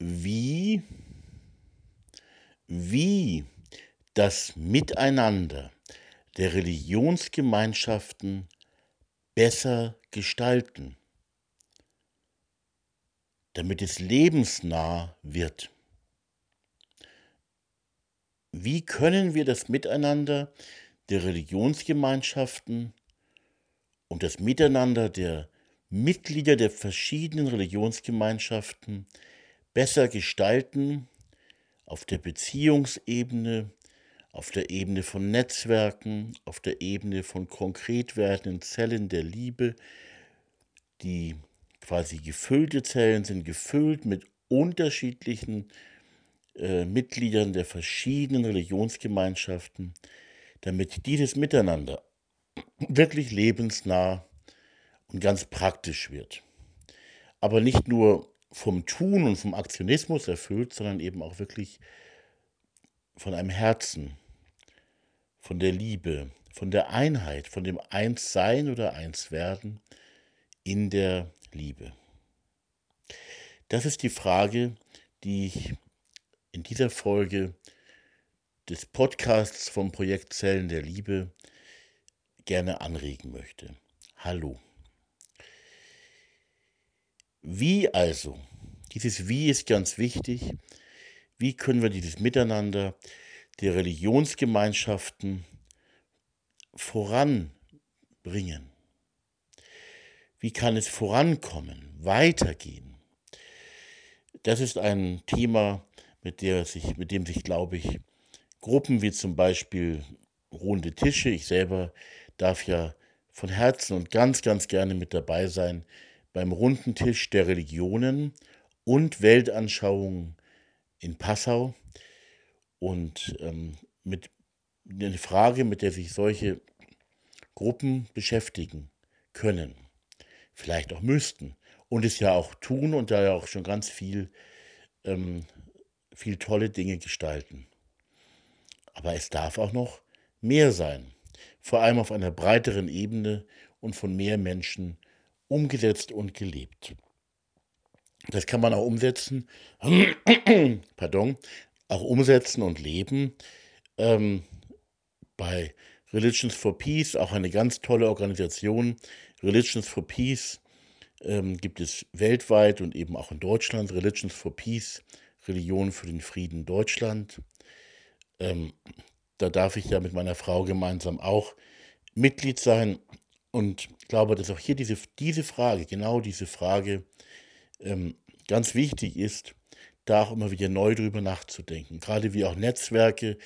wie, wie das Miteinander der Religionsgemeinschaften besser gestalten, damit es lebensnah wird. Wie können wir das Miteinander der Religionsgemeinschaften und das Miteinander der Mitglieder der verschiedenen Religionsgemeinschaften besser gestalten auf der Beziehungsebene, auf der Ebene von Netzwerken, auf der Ebene von konkret werdenden Zellen der Liebe. Die quasi gefüllte Zellen sind gefüllt mit unterschiedlichen äh, Mitgliedern der verschiedenen Religionsgemeinschaften, damit dieses Miteinander wirklich lebensnah und ganz praktisch wird. Aber nicht nur vom Tun und vom Aktionismus erfüllt, sondern eben auch wirklich von einem Herzen, von der Liebe, von der Einheit, von dem Einssein oder Einswerden in der Liebe. Das ist die Frage, die ich in dieser Folge des Podcasts vom Projekt Zellen der Liebe gerne anregen möchte. Hallo. Wie also? Dieses Wie ist ganz wichtig. Wie können wir dieses Miteinander der Religionsgemeinschaften voranbringen? Wie kann es vorankommen, weitergehen? Das ist ein Thema, mit, sich, mit dem sich, glaube ich, Gruppen wie zum Beispiel Runde Tische, ich selber darf ja von Herzen und ganz, ganz gerne mit dabei sein beim runden Tisch der Religionen und Weltanschauungen in Passau und ähm, mit eine Frage, mit der sich solche Gruppen beschäftigen können, vielleicht auch müssten und es ja auch tun und da ja auch schon ganz viel, ähm, viel tolle Dinge gestalten. Aber es darf auch noch mehr sein, vor allem auf einer breiteren Ebene und von mehr Menschen umgesetzt und gelebt. Das kann man auch umsetzen, pardon, auch umsetzen und leben. Ähm, bei Religions for Peace, auch eine ganz tolle Organisation. Religions for Peace ähm, gibt es weltweit und eben auch in Deutschland. Religions for Peace, Religion für den Frieden Deutschland. Ähm, da darf ich ja mit meiner Frau gemeinsam auch Mitglied sein. Und glaube, dass auch hier diese, diese Frage, genau diese Frage, ähm, ganz wichtig ist, da auch immer wieder neu drüber nachzudenken. Gerade wie auch Netzwerke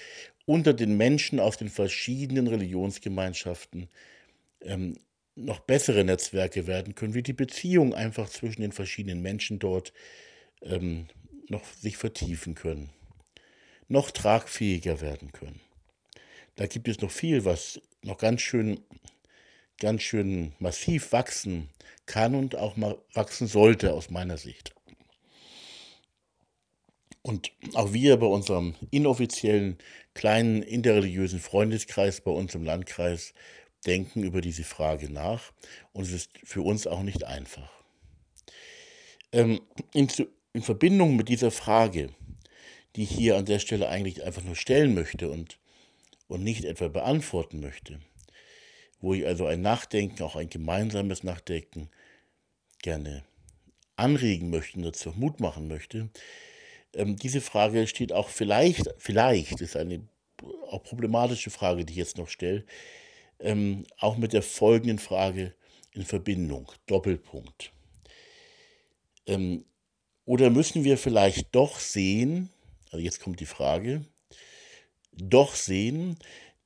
unter den Menschen aus den verschiedenen Religionsgemeinschaften ähm, noch bessere Netzwerke werden können, wie die Beziehung einfach zwischen den verschiedenen Menschen dort ähm, noch sich vertiefen können, noch tragfähiger werden können. Da gibt es noch viel, was noch ganz schön ganz schön massiv wachsen kann und auch mal wachsen sollte aus meiner Sicht. Und auch wir bei unserem inoffiziellen kleinen interreligiösen Freundeskreis bei uns im Landkreis denken über diese Frage nach und es ist für uns auch nicht einfach. Ähm, in, in Verbindung mit dieser Frage, die ich hier an der Stelle eigentlich einfach nur stellen möchte und, und nicht etwa beantworten möchte, wo ich also ein Nachdenken, auch ein gemeinsames Nachdenken gerne anregen möchte, dazu Mut machen möchte. Ähm, diese Frage steht auch vielleicht, vielleicht ist eine auch problematische Frage, die ich jetzt noch stelle, ähm, auch mit der folgenden Frage in Verbindung, Doppelpunkt. Ähm, oder müssen wir vielleicht doch sehen, also jetzt kommt die Frage, doch sehen,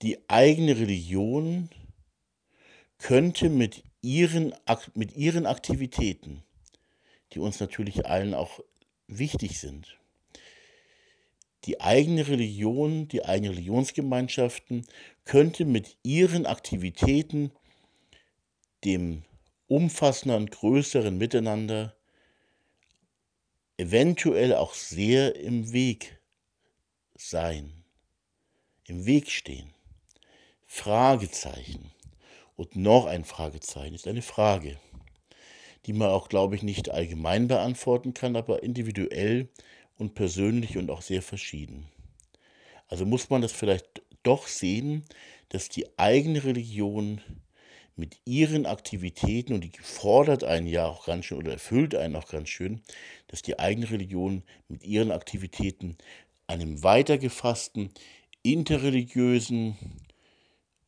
die eigene Religion könnte mit ihren, mit ihren Aktivitäten, die uns natürlich allen auch wichtig sind, die eigene Religion, die eigenen Religionsgemeinschaften könnte mit ihren Aktivitäten dem umfassenden, größeren Miteinander eventuell auch sehr im Weg sein, im Weg stehen. Fragezeichen. Und noch ein Fragezeichen ist eine Frage, die man auch, glaube ich, nicht allgemein beantworten kann, aber individuell und persönlich und auch sehr verschieden. Also muss man das vielleicht doch sehen, dass die eigene Religion mit ihren Aktivitäten, und die fordert einen ja auch ganz schön oder erfüllt einen auch ganz schön, dass die eigene Religion mit ihren Aktivitäten einem weitergefassten, interreligiösen,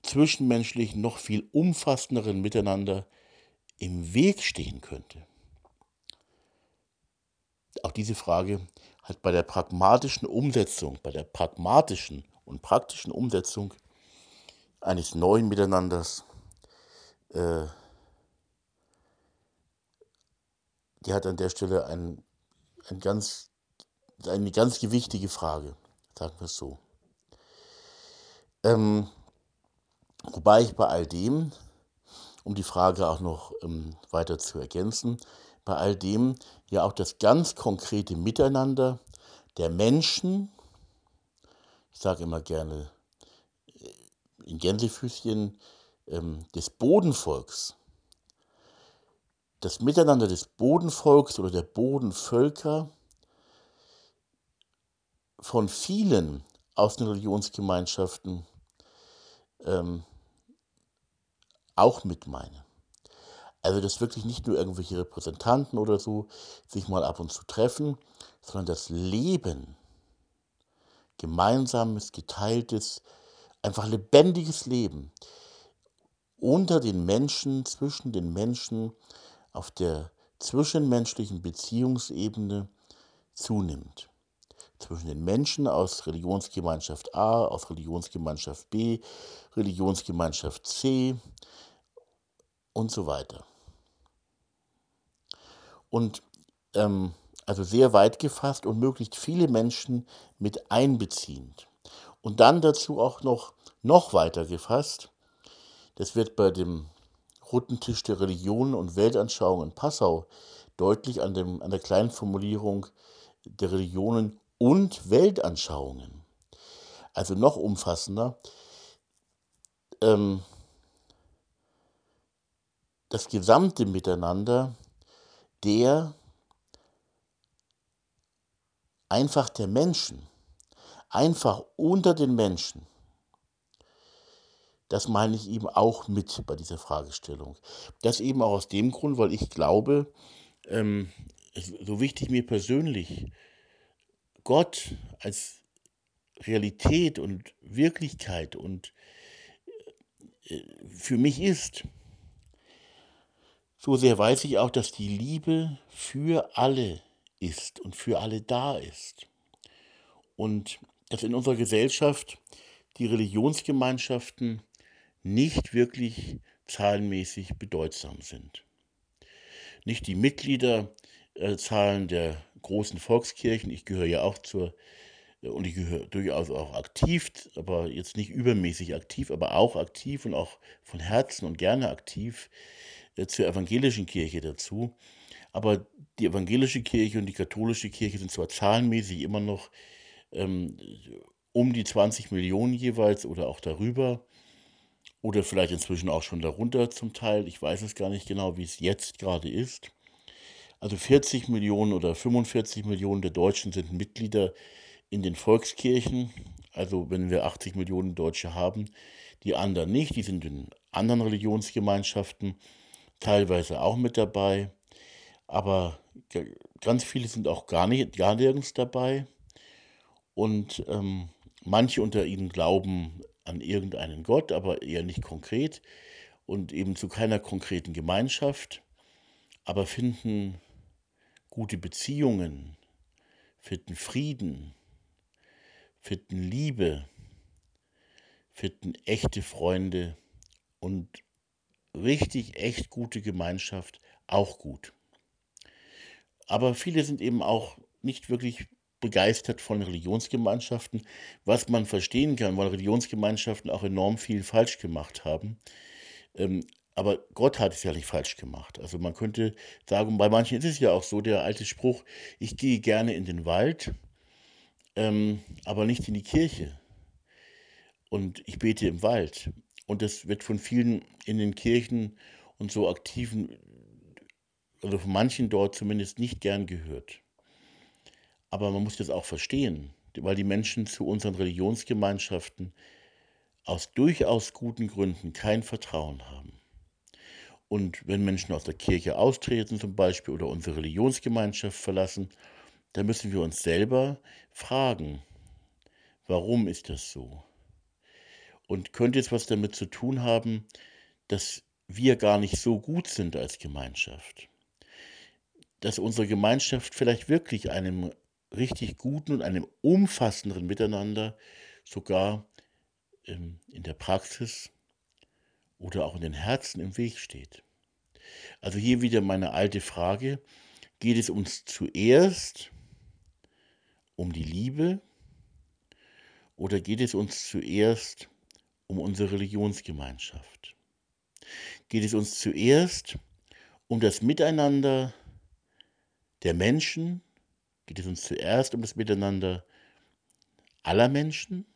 zwischenmenschlichen, noch viel umfassenderen Miteinander im Weg stehen könnte. Auch diese Frage hat bei der pragmatischen Umsetzung, bei der pragmatischen und praktischen Umsetzung eines neuen Miteinanders, äh, die hat an der Stelle ein, ein ganz, eine ganz gewichtige Frage, sagen wir es so. Ähm, wobei ich bei all dem, um die Frage auch noch ähm, weiter zu ergänzen, bei all dem ja auch das ganz konkrete Miteinander der Menschen, ich sage immer gerne äh, in Gänsefüßchen, ähm, des Bodenvolks, das Miteinander des Bodenvolks oder der Bodenvölker von vielen aus den Religionsgemeinschaften ähm, auch mit meine. Also, dass wirklich nicht nur irgendwelche Repräsentanten oder so sich mal ab und zu treffen, sondern das Leben, gemeinsames, geteiltes, einfach lebendiges Leben unter den Menschen, zwischen den Menschen, auf der zwischenmenschlichen Beziehungsebene zunimmt. Zwischen den Menschen aus Religionsgemeinschaft A, aus Religionsgemeinschaft B, Religionsgemeinschaft C und so weiter. Und ähm, also sehr weit gefasst und möglichst viele Menschen mit einbeziehend. Und dann dazu auch noch, noch weiter gefasst, das wird bei dem Runden Tisch der Religionen und Weltanschauung in Passau deutlich an, dem, an der kleinen Formulierung der Religionen und Weltanschauungen. Also noch umfassender. Ähm, das gesamte Miteinander der einfach der Menschen, einfach unter den Menschen. Das meine ich eben auch mit bei dieser Fragestellung. Das eben auch aus dem Grund, weil ich glaube, ähm, so wichtig mir persönlich Gott als Realität und Wirklichkeit und äh, für mich ist, so sehr weiß ich auch, dass die Liebe für alle ist und für alle da ist. Und dass in unserer Gesellschaft die Religionsgemeinschaften nicht wirklich zahlenmäßig bedeutsam sind. Nicht die Mitgliederzahlen der großen Volkskirchen, ich gehöre ja auch zur, und ich gehöre durchaus auch aktiv, aber jetzt nicht übermäßig aktiv, aber auch aktiv und auch von Herzen und gerne aktiv äh, zur evangelischen Kirche dazu. Aber die evangelische Kirche und die katholische Kirche sind zwar zahlenmäßig immer noch ähm, um die 20 Millionen jeweils oder auch darüber oder vielleicht inzwischen auch schon darunter zum Teil. Ich weiß es gar nicht genau, wie es jetzt gerade ist. Also 40 Millionen oder 45 Millionen der Deutschen sind Mitglieder in den Volkskirchen. Also wenn wir 80 Millionen Deutsche haben, die anderen nicht, die sind in anderen Religionsgemeinschaften teilweise auch mit dabei aber ganz viele sind auch gar nicht, gar nirgends dabei. Und ähm, manche unter ihnen glauben an irgendeinen Gott, aber eher nicht konkret und eben zu keiner konkreten Gemeinschaft, aber finden gute Beziehungen, finden Frieden, finden Liebe, finden echte Freunde und richtig, echt gute Gemeinschaft auch gut. Aber viele sind eben auch nicht wirklich begeistert von Religionsgemeinschaften, was man verstehen kann, weil Religionsgemeinschaften auch enorm viel falsch gemacht haben. Ähm, aber Gott hat es ja nicht falsch gemacht. Also man könnte sagen, bei manchen ist es ja auch so, der alte Spruch, ich gehe gerne in den Wald, ähm, aber nicht in die Kirche. Und ich bete im Wald. Und das wird von vielen in den Kirchen und so aktiven also von manchen dort zumindest nicht gern gehört. aber man muss das auch verstehen, weil die Menschen zu unseren Religionsgemeinschaften aus durchaus guten Gründen kein Vertrauen haben. Und wenn Menschen aus der Kirche austreten zum Beispiel oder unsere Religionsgemeinschaft verlassen, dann müssen wir uns selber fragen, warum ist das so? Und könnte es was damit zu tun haben, dass wir gar nicht so gut sind als Gemeinschaft? Dass unsere Gemeinschaft vielleicht wirklich einem richtig guten und einem umfassenderen Miteinander sogar ähm, in der Praxis oder auch in den Herzen im Weg steht. Also hier wieder meine alte Frage, geht es uns zuerst um die Liebe oder geht es uns zuerst um unsere Religionsgemeinschaft? Geht es uns zuerst um das Miteinander der Menschen? Geht es uns zuerst um das Miteinander aller Menschen?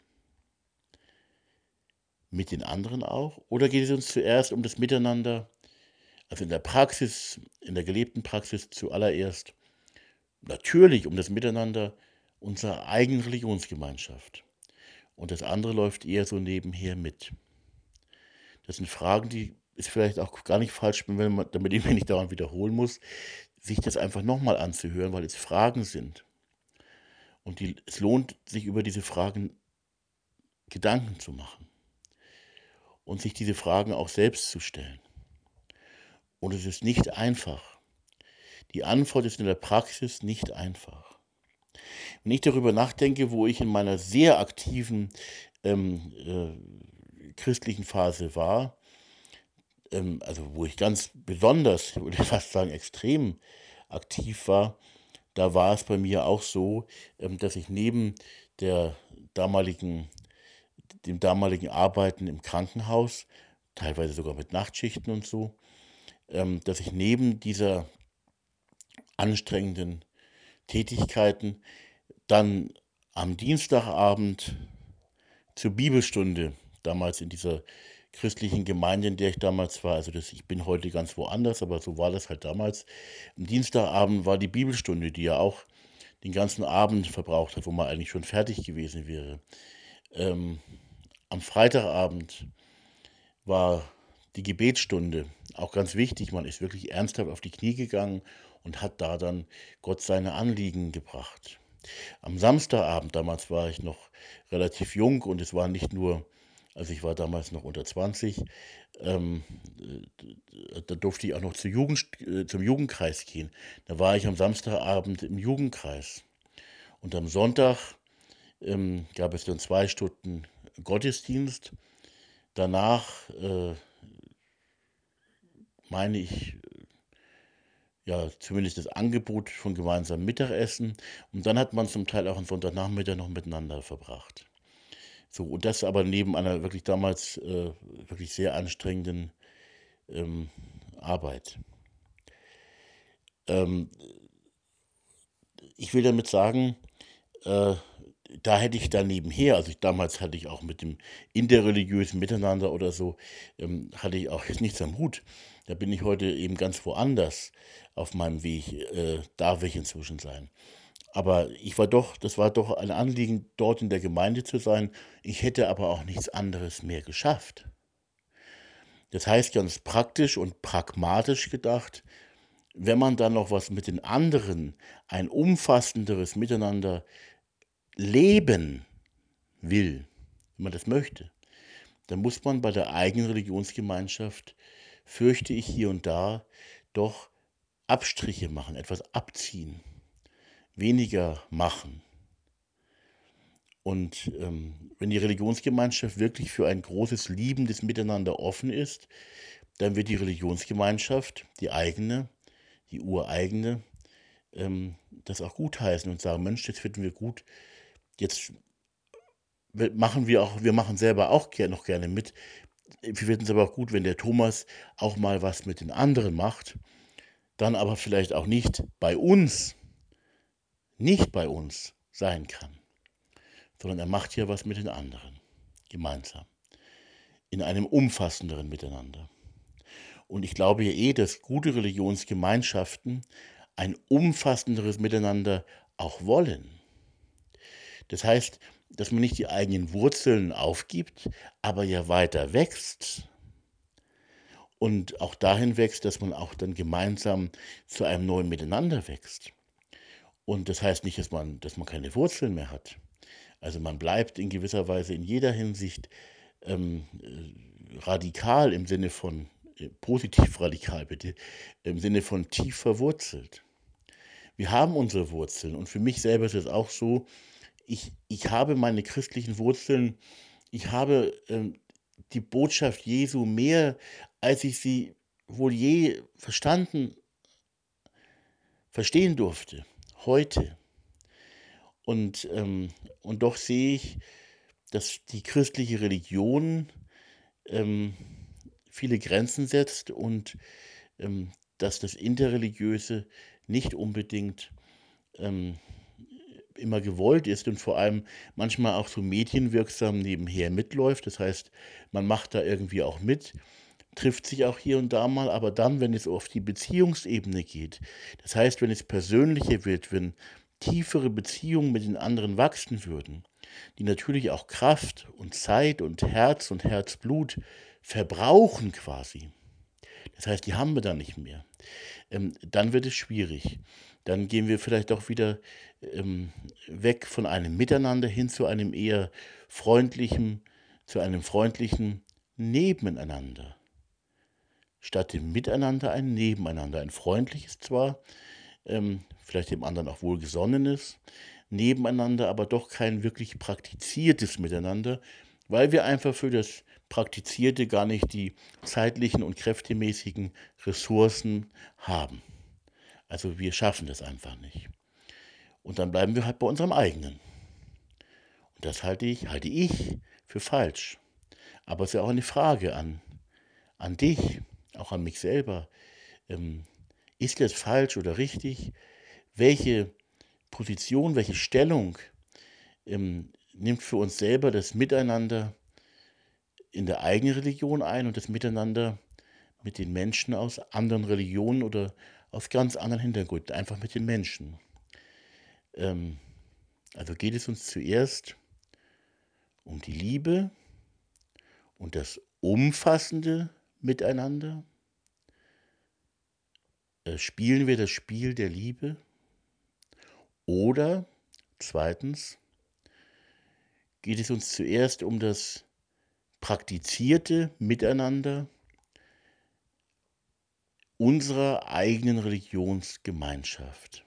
mit den anderen auch? Oder geht es uns zuerst um das Miteinander, also in der Praxis, in der gelebten Praxis zuallererst, natürlich um das Miteinander unserer eigenen Religionsgemeinschaft. Und das andere läuft eher so nebenher mit. Das sind Fragen, die ist vielleicht auch gar nicht falsch, wenn man, damit ich mich nicht dauernd wiederholen muss, sich das einfach nochmal anzuhören, weil es Fragen sind. Und die, es lohnt sich über diese Fragen Gedanken zu machen und sich diese Fragen auch selbst zu stellen. Und es ist nicht einfach. Die Antwort ist in der Praxis nicht einfach. Wenn ich darüber nachdenke, wo ich in meiner sehr aktiven ähm, äh, christlichen Phase war, ähm, also wo ich ganz besonders, würde ich fast sagen extrem aktiv war, da war es bei mir auch so, ähm, dass ich neben der damaligen dem damaligen Arbeiten im Krankenhaus, teilweise sogar mit Nachtschichten und so, ähm, dass ich neben dieser anstrengenden Tätigkeiten dann am Dienstagabend zur Bibelstunde, damals in dieser christlichen Gemeinde, in der ich damals war, also das, ich bin heute ganz woanders, aber so war das halt damals. Am Dienstagabend war die Bibelstunde, die ja auch den ganzen Abend verbraucht hat, wo man eigentlich schon fertig gewesen wäre. Ähm, am Freitagabend war die Gebetsstunde auch ganz wichtig. Man ist wirklich ernsthaft auf die Knie gegangen und hat da dann Gott seine Anliegen gebracht. Am Samstagabend, damals war ich noch relativ jung und es war nicht nur, also ich war damals noch unter 20, ähm, da durfte ich auch noch zur Jugend, äh, zum Jugendkreis gehen. Da war ich am Samstagabend im Jugendkreis. Und am Sonntag ähm, gab es dann zwei Stunden Gottesdienst. Danach äh, meine ich, ja, zumindest das Angebot von gemeinsamem Mittagessen. Und dann hat man zum Teil auch am Sonntagnachmittag noch miteinander verbracht. So, und das aber neben einer wirklich damals äh, wirklich sehr anstrengenden ähm, Arbeit. Ähm, ich will damit sagen, äh, da hätte ich dann nebenher, also ich, damals hatte ich auch mit dem interreligiösen Miteinander oder so, ähm, hatte ich auch jetzt nichts am Hut. Da bin ich heute eben ganz woanders auf meinem Weg, äh, darf ich inzwischen sein. Aber ich war doch, das war doch ein Anliegen, dort in der Gemeinde zu sein. Ich hätte aber auch nichts anderes mehr geschafft. Das heißt ganz praktisch und pragmatisch gedacht, wenn man dann noch was mit den anderen, ein umfassenderes Miteinander leben will, wenn man das möchte, dann muss man bei der eigenen Religionsgemeinschaft, fürchte ich hier und da, doch Abstriche machen, etwas abziehen, weniger machen. Und ähm, wenn die Religionsgemeinschaft wirklich für ein großes liebendes Miteinander offen ist, dann wird die Religionsgemeinschaft, die eigene, die ureigene, ähm, das auch gutheißen und sagen, Mensch, das finden wir gut, Jetzt machen wir auch, wir machen selber auch noch gerne mit. Wir finden es aber auch gut, wenn der Thomas auch mal was mit den anderen macht, dann aber vielleicht auch nicht bei uns, nicht bei uns sein kann, sondern er macht hier was mit den anderen, gemeinsam, in einem umfassenderen Miteinander. Und ich glaube ja eh, dass gute Religionsgemeinschaften ein umfassenderes Miteinander auch wollen. Das heißt, dass man nicht die eigenen Wurzeln aufgibt, aber ja weiter wächst. Und auch dahin wächst, dass man auch dann gemeinsam zu einem neuen Miteinander wächst. Und das heißt nicht, dass man, dass man keine Wurzeln mehr hat. Also man bleibt in gewisser Weise in jeder Hinsicht ähm, äh, radikal im Sinne von, äh, positiv radikal bitte, im Sinne von tief verwurzelt. Wir haben unsere Wurzeln und für mich selber ist es auch so, ich, ich habe meine christlichen Wurzeln, ich habe ähm, die Botschaft Jesu mehr, als ich sie wohl je verstanden, verstehen durfte, heute. Und, ähm, und doch sehe ich, dass die christliche Religion ähm, viele Grenzen setzt und ähm, dass das Interreligiöse nicht unbedingt ähm, immer gewollt ist und vor allem manchmal auch so medienwirksam nebenher mitläuft. Das heißt, man macht da irgendwie auch mit, trifft sich auch hier und da mal, aber dann, wenn es auf die Beziehungsebene geht, das heißt, wenn es persönlicher wird, wenn tiefere Beziehungen mit den anderen wachsen würden, die natürlich auch Kraft und Zeit und Herz und Herzblut verbrauchen quasi. Das heißt, die haben wir dann nicht mehr. Ähm, dann wird es schwierig. Dann gehen wir vielleicht auch wieder ähm, weg von einem Miteinander hin zu einem eher freundlichen, zu einem freundlichen Nebeneinander. Statt dem Miteinander ein Nebeneinander. Ein freundliches zwar, ähm, vielleicht dem anderen auch wohlgesonnenes, nebeneinander, aber doch kein wirklich praktiziertes Miteinander, weil wir einfach für das Praktizierte gar nicht die zeitlichen und kräftemäßigen Ressourcen haben. Also wir schaffen das einfach nicht. Und dann bleiben wir halt bei unserem eigenen. Und das halte ich, halte ich für falsch. Aber es ist ja auch eine Frage an, an dich, auch an mich selber. Ähm, ist das falsch oder richtig? Welche Position, welche Stellung ähm, nimmt für uns selber das Miteinander in der eigenen Religion ein und das Miteinander mit den Menschen aus anderen Religionen oder aus ganz anderen Hintergründen, einfach mit den Menschen. Ähm, also geht es uns zuerst um die Liebe und das umfassende Miteinander. Äh, spielen wir das Spiel der Liebe? Oder zweitens, geht es uns zuerst um das praktizierte Miteinander unserer eigenen Religionsgemeinschaft.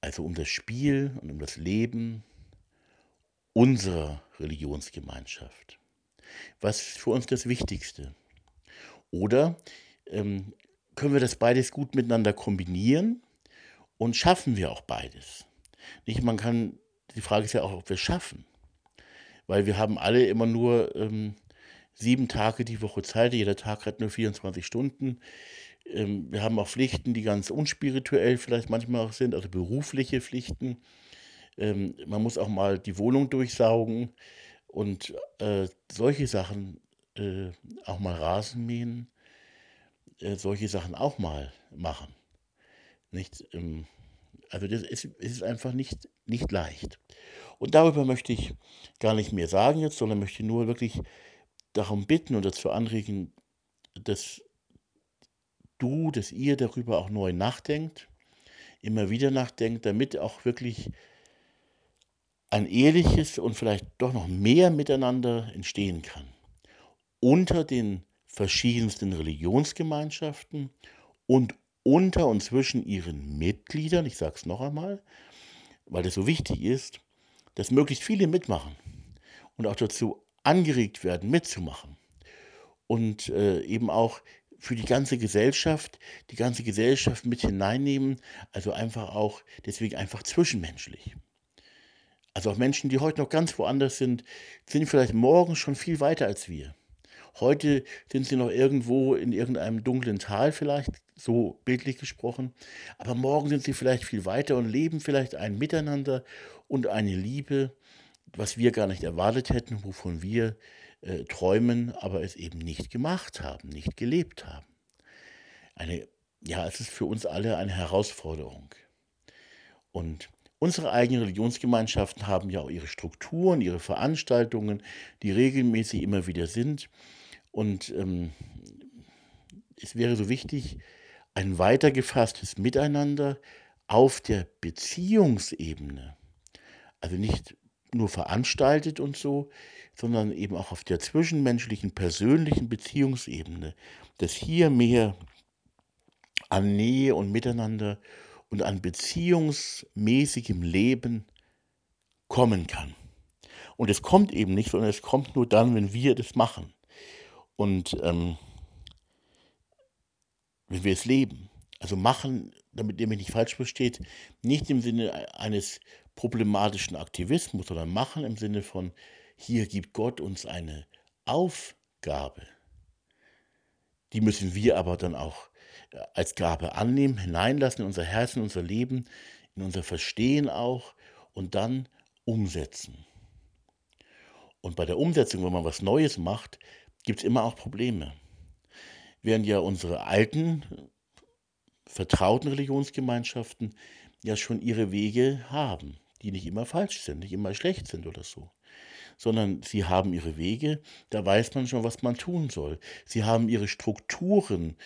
Also um das Spiel und um das Leben unserer Religionsgemeinschaft. Was ist für uns das Wichtigste? Oder ähm, können wir das beides gut miteinander kombinieren und schaffen wir auch beides? Nicht, man kann, die Frage ist ja auch, ob wir es schaffen. Weil wir haben alle immer nur ähm, sieben Tage die Woche Zeit, jeder Tag hat nur 24 Stunden. Ähm, wir haben auch Pflichten, die ganz unspirituell vielleicht manchmal auch sind, also berufliche Pflichten. Ähm, man muss auch mal die Wohnung durchsaugen und äh, solche Sachen, äh, auch mal Rasen mähen, äh, solche Sachen auch mal machen. Nicht, ähm, also das ist, ist einfach nicht, nicht leicht. Und darüber möchte ich gar nicht mehr sagen jetzt, sondern möchte nur wirklich darum bitten und dazu anregen, dass du, dass ihr darüber auch neu nachdenkt, immer wieder nachdenkt, damit auch wirklich ein ehrliches und vielleicht doch noch mehr Miteinander entstehen kann. Unter den verschiedensten Religionsgemeinschaften und unter und zwischen ihren Mitgliedern, ich sage es noch einmal, weil das so wichtig ist, dass möglichst viele mitmachen und auch dazu angeregt werden, mitzumachen. Und äh, eben auch für die ganze Gesellschaft, die ganze Gesellschaft mit hineinnehmen, also einfach auch, deswegen einfach zwischenmenschlich. Also auch Menschen, die heute noch ganz woanders sind, sind vielleicht morgen schon viel weiter als wir. Heute sind sie noch irgendwo in irgendeinem dunklen Tal vielleicht, so bildlich gesprochen, aber morgen sind sie vielleicht viel weiter und leben vielleicht ein Miteinander und eine Liebe, was wir gar nicht erwartet hätten, wovon wir äh, träumen, aber es eben nicht gemacht haben, nicht gelebt haben. Eine, ja, es ist für uns alle eine Herausforderung. Und unsere eigenen Religionsgemeinschaften haben ja auch ihre Strukturen, ihre Veranstaltungen, die regelmäßig immer wieder sind. Und ähm, es wäre so wichtig, ein weitergefasstes Miteinander auf der Beziehungsebene, also nicht nur veranstaltet und so, sondern eben auch auf der zwischenmenschlichen, persönlichen Beziehungsebene, dass hier mehr an Nähe und Miteinander und an beziehungsmäßigem Leben kommen kann. Und es kommt eben nicht, sondern es kommt nur dann, wenn wir das machen. Und ähm, wenn wir es leben. Also machen, damit ihr mich nicht falsch versteht, nicht im Sinne eines problematischen Aktivismus, sondern machen im Sinne von, hier gibt Gott uns eine Aufgabe. Die müssen wir aber dann auch äh, als Gabe annehmen, hineinlassen in unser Herz, in unser Leben, in unser Verstehen auch und dann umsetzen. Und bei der Umsetzung, wenn man was Neues macht, gibt es immer auch Probleme. Während ja unsere alten, vertrauten Religionsgemeinschaften ja schon ihre Wege haben, die nicht immer falsch sind, nicht immer schlecht sind oder so sondern sie haben ihre Wege, da weiß man schon, was man tun soll. Sie haben ihre Strukturen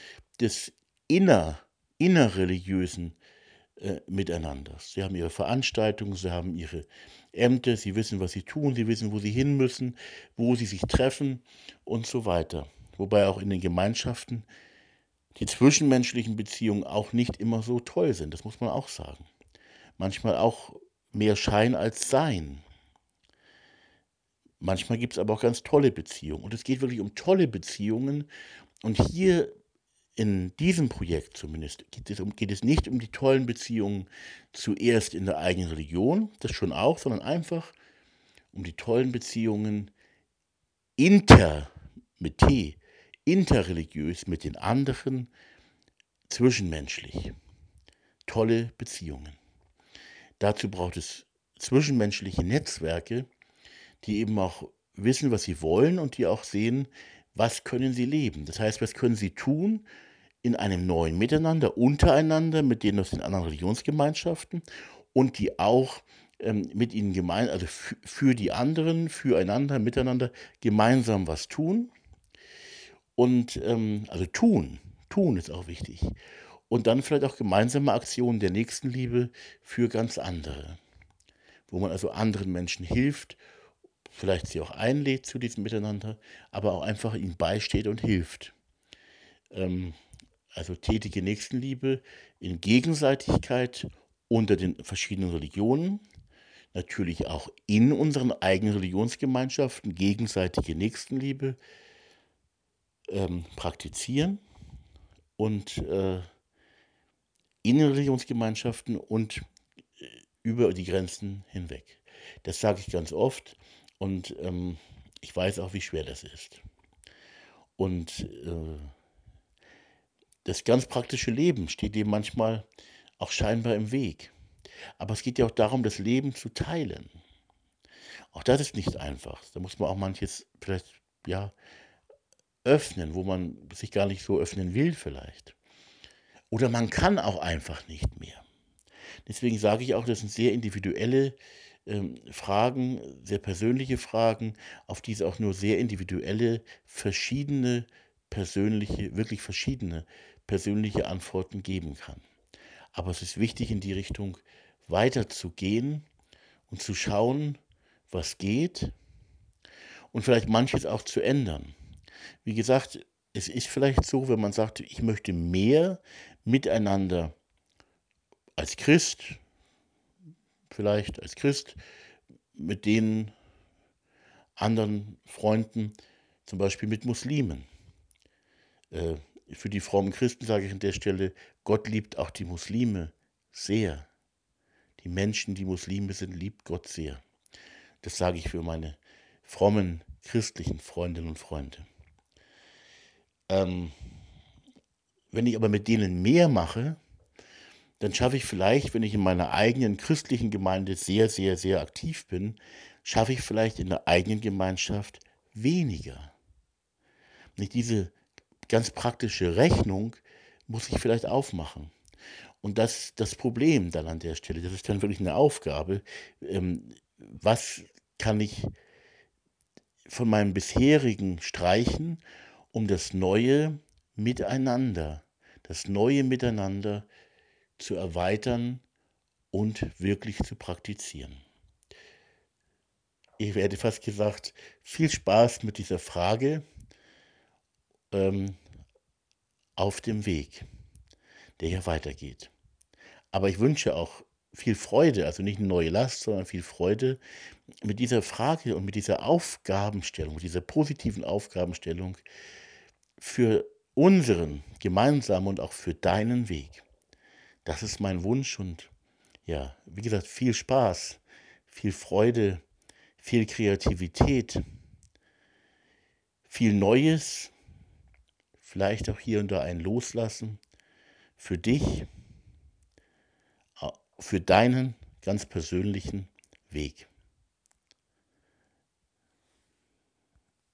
des inner, innerreligiösen äh, Miteinanders. Sie haben ihre Veranstaltungen, sie haben ihre Ämter, sie wissen, was sie tun, sie wissen, wo sie hin müssen, wo sie sich treffen und so weiter. Wobei auch in den Gemeinschaften die zwischenmenschlichen Beziehungen auch nicht immer so toll sind, das muss man auch sagen. Manchmal auch mehr Schein als Sein. Manchmal gibt es aber auch ganz tolle Beziehungen. Und es geht wirklich um tolle Beziehungen. Und hier in diesem Projekt zumindest geht es, um, geht es nicht um die tollen Beziehungen zuerst in der eigenen Religion, das schon auch, sondern einfach um die tollen Beziehungen inter, mit T, interreligiös mit den anderen, zwischenmenschlich. Tolle Beziehungen. Dazu braucht es zwischenmenschliche Netzwerke, die eben auch wissen, was sie wollen und die auch sehen, was können sie leben. Das heißt, was können sie tun in einem neuen Miteinander, untereinander, mit denen aus den anderen Religionsgemeinschaften und die auch ähm, mit ihnen gemein, also für die anderen, füreinander, miteinander gemeinsam was tun. Und ähm, also tun, tun ist auch wichtig. Und dann vielleicht auch gemeinsame Aktionen der Nächstenliebe für ganz andere, wo man also anderen Menschen hilft vielleicht sie auch einlädt zu diesem Miteinander, aber auch einfach ihnen beisteht und hilft. Ähm, also tätige Nächstenliebe in Gegenseitigkeit unter den verschiedenen Religionen, natürlich auch in unseren eigenen Religionsgemeinschaften gegenseitige Nächstenliebe ähm, praktizieren und äh, in Religionsgemeinschaften und äh, über die Grenzen hinweg. Das sage ich ganz oft. Und ähm, ich weiß auch, wie schwer das ist. Und äh, das ganz praktische Leben steht dem manchmal auch scheinbar im Weg. Aber es geht ja auch darum, das Leben zu teilen. Auch das ist nicht einfach. Da muss man auch manches vielleicht, ja, öffnen, wo man sich gar nicht so öffnen will vielleicht. Oder man kann auch einfach nicht mehr. Deswegen sage ich auch, das sind sehr individuelle ähm, Fragen, sehr persönliche Fragen, auf die es auch nur sehr individuelle, verschiedene, persönliche, wirklich verschiedene persönliche Antworten geben kann. Aber es ist wichtig, in die Richtung weiterzugehen und zu schauen, was geht und vielleicht manches auch zu ändern. Wie gesagt, es ist vielleicht so, wenn man sagt, ich möchte mehr miteinander als Christ, vielleicht als Christ mit den anderen Freunden, zum Beispiel mit Muslimen. Äh, für die frommen Christen sage ich an der Stelle, Gott liebt auch die Muslime sehr. Die Menschen, die Muslime sind, liebt Gott sehr. Das sage ich für meine frommen christlichen Freundinnen und Freunde. Ähm, wenn ich aber mit denen mehr mache, dann schaffe ich vielleicht, wenn ich in meiner eigenen christlichen Gemeinde sehr, sehr, sehr aktiv bin, schaffe ich vielleicht in der eigenen Gemeinschaft weniger. Nicht diese ganz praktische Rechnung muss ich vielleicht aufmachen. Und das das Problem dann an der Stelle, das ist dann wirklich eine Aufgabe, ähm, was kann ich von meinem bisherigen streichen, um das neue Miteinander das neue Miteinander zu erweitern und wirklich zu praktizieren. Ich werde fast gesagt, viel Spaß mit dieser Frage ähm, auf dem Weg, der hier weitergeht. Aber ich wünsche auch viel Freude, also nicht eine neue Last, sondern viel Freude mit dieser Frage und mit dieser Aufgabenstellung, mit dieser positiven Aufgabenstellung für unseren gemeinsamen und auch für deinen Weg. Das ist mein Wunsch und ja, wie gesagt, viel Spaß, viel Freude, viel Kreativität, viel Neues, vielleicht auch hier und da ein Loslassen für dich, für deinen ganz persönlichen Weg.